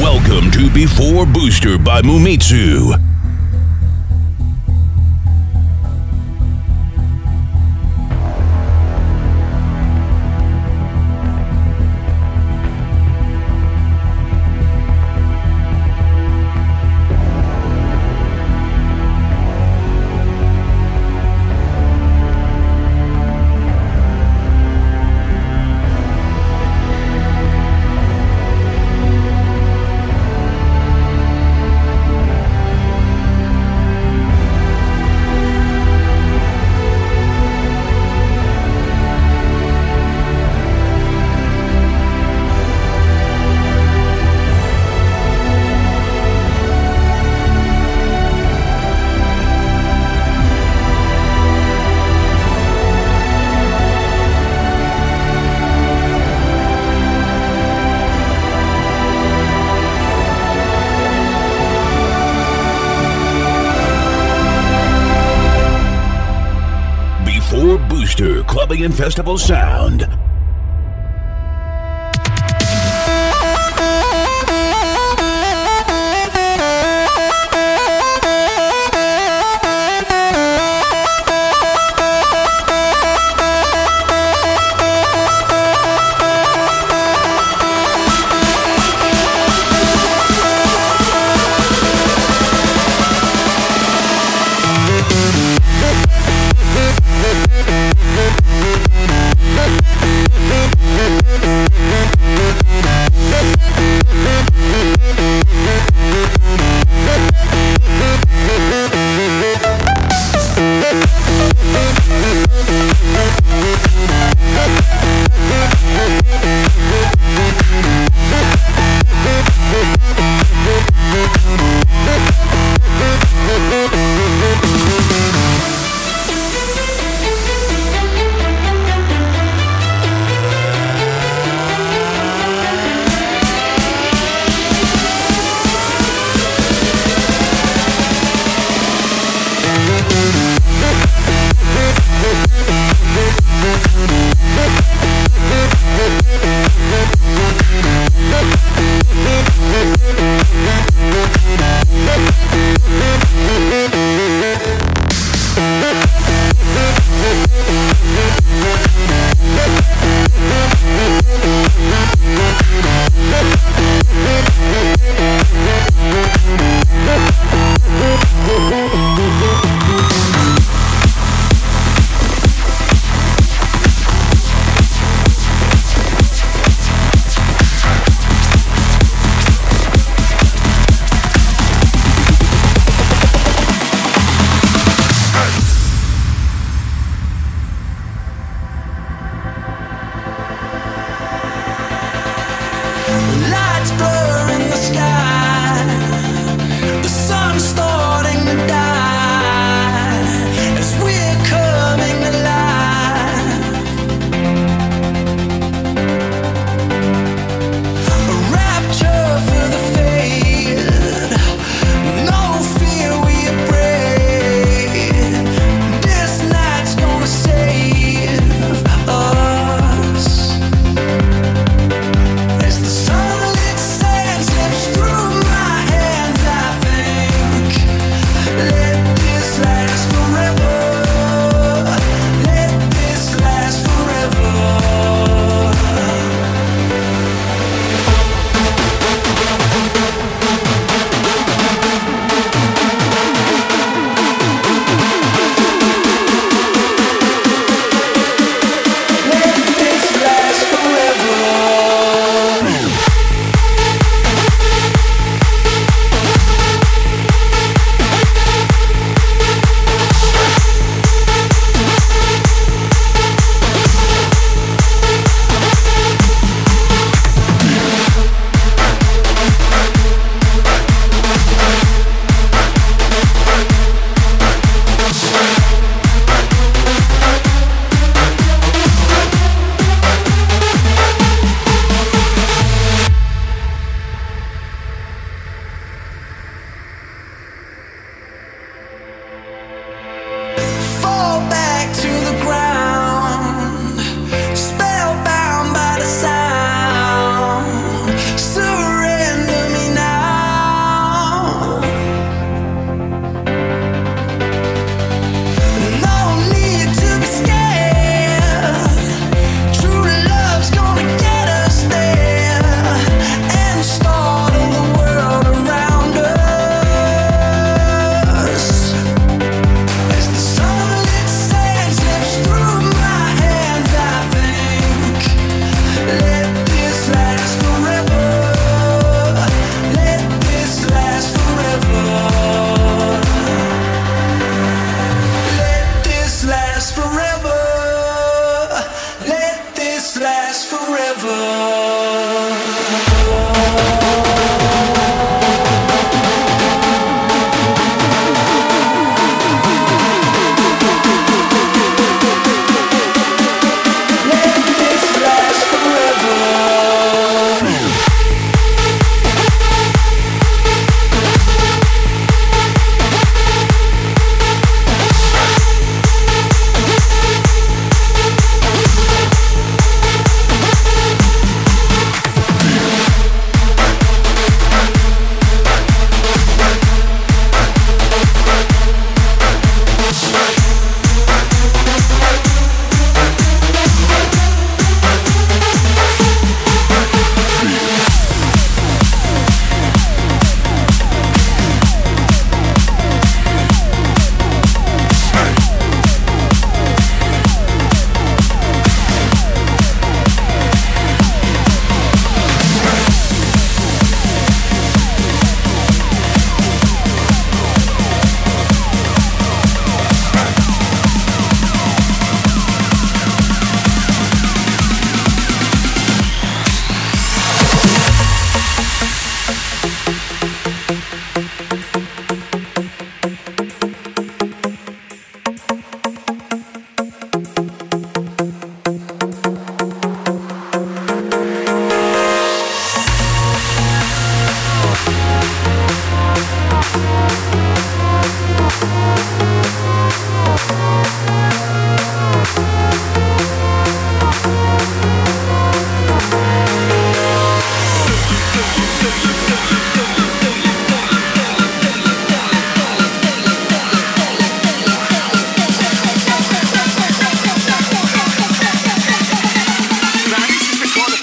Welcome to Before Booster by Mumitsu. Festival sound.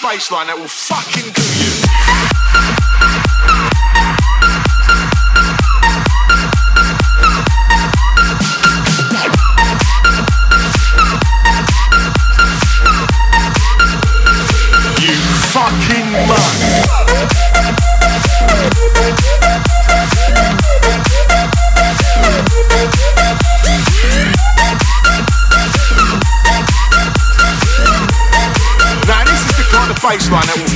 bass line that will fucking do baseline that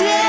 dare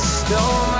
Through this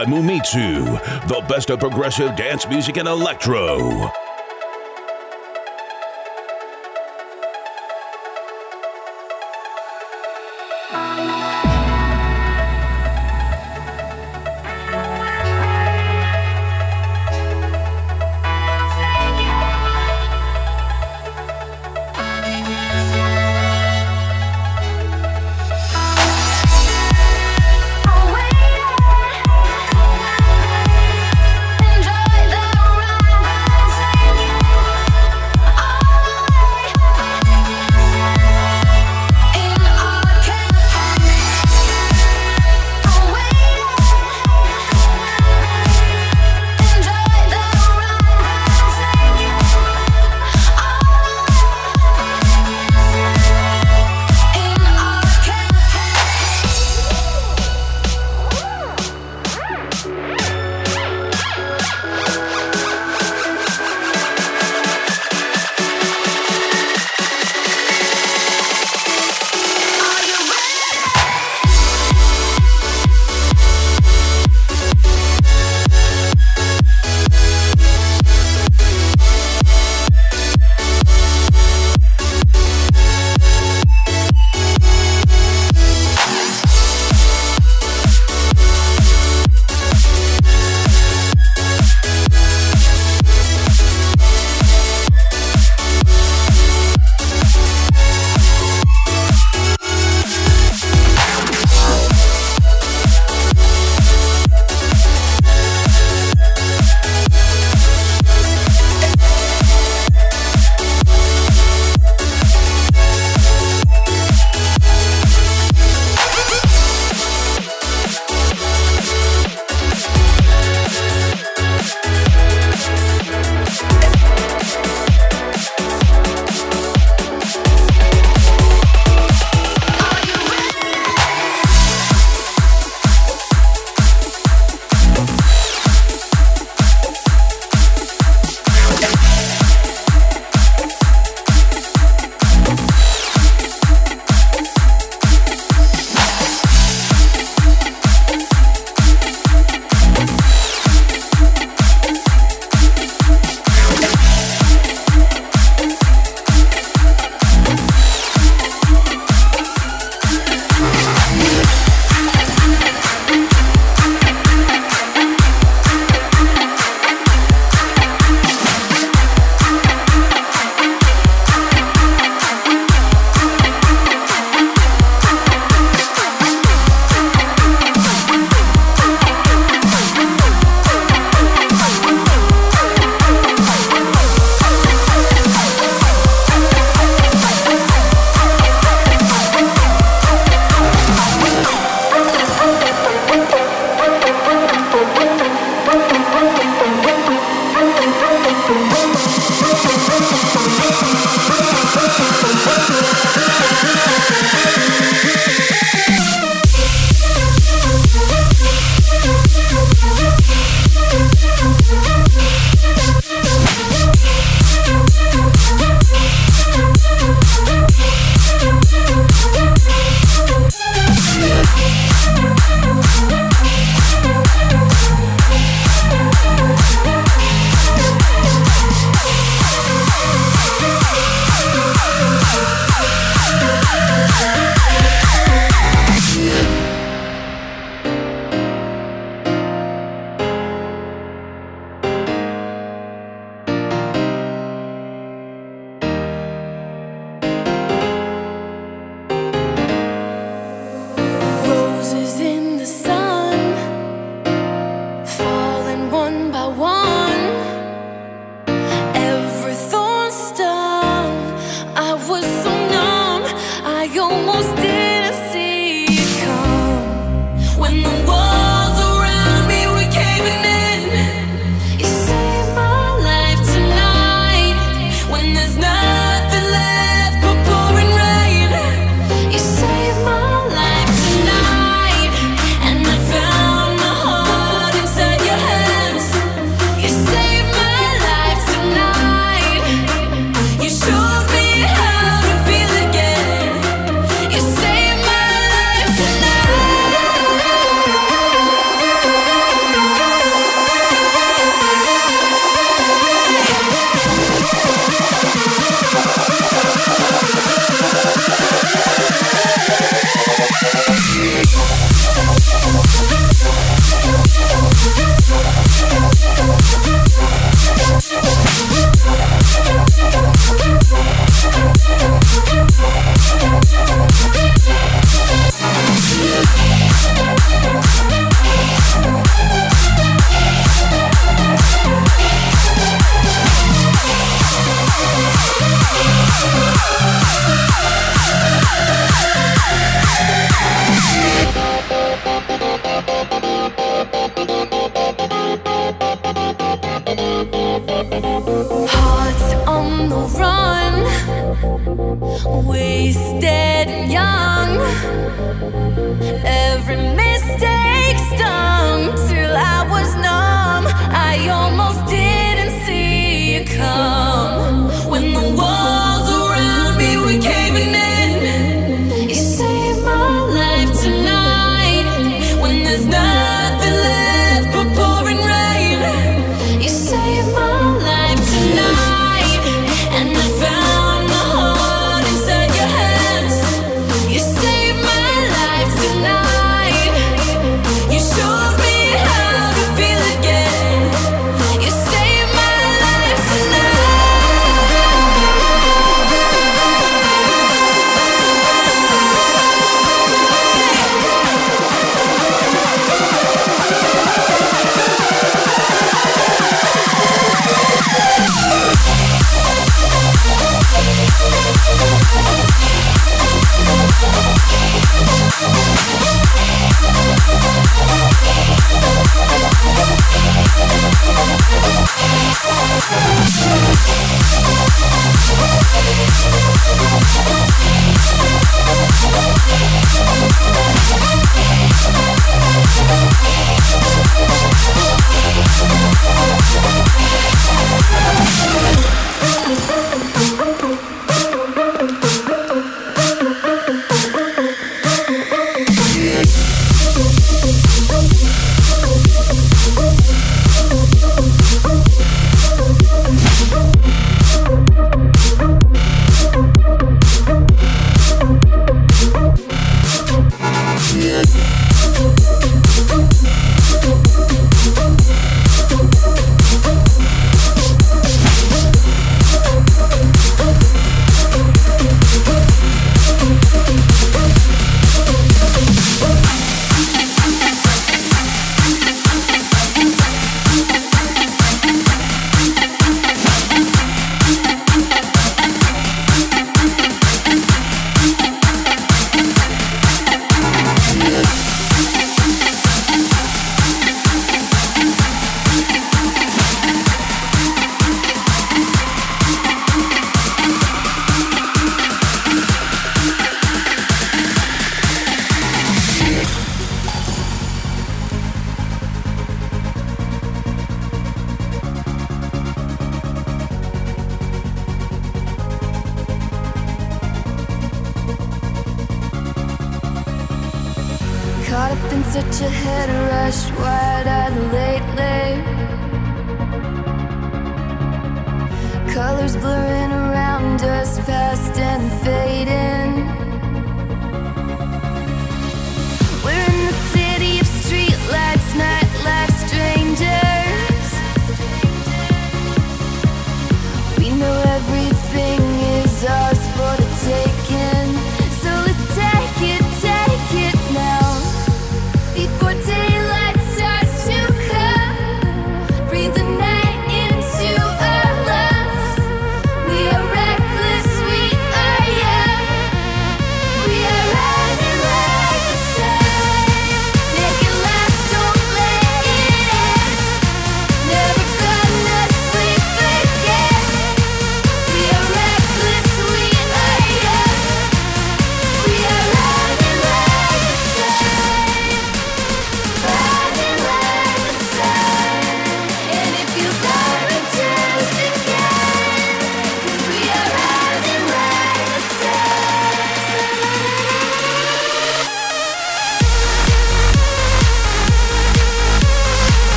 By Mumitsu, the best of progressive dance music and electro.